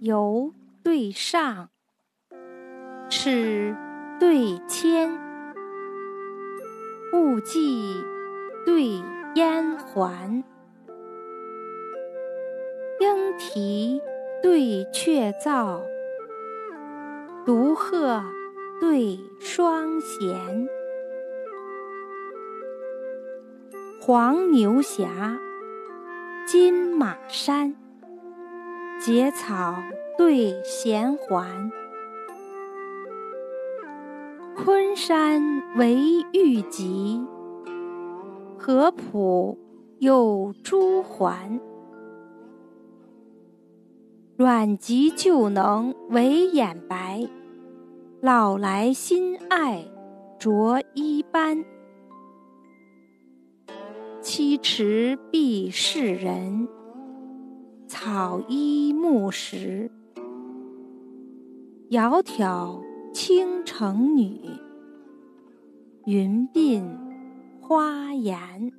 游对上，尺对铅，雾霁对烟环，莺啼对雀噪，独鹤对双弦，黄牛峡，金马山。结草对衔环，昆山为玉脊，合浦有朱环。阮籍旧能为眼白，老来新爱着衣斑。七尺必是人。草衣木食，窈窕倾城女。云鬓花颜。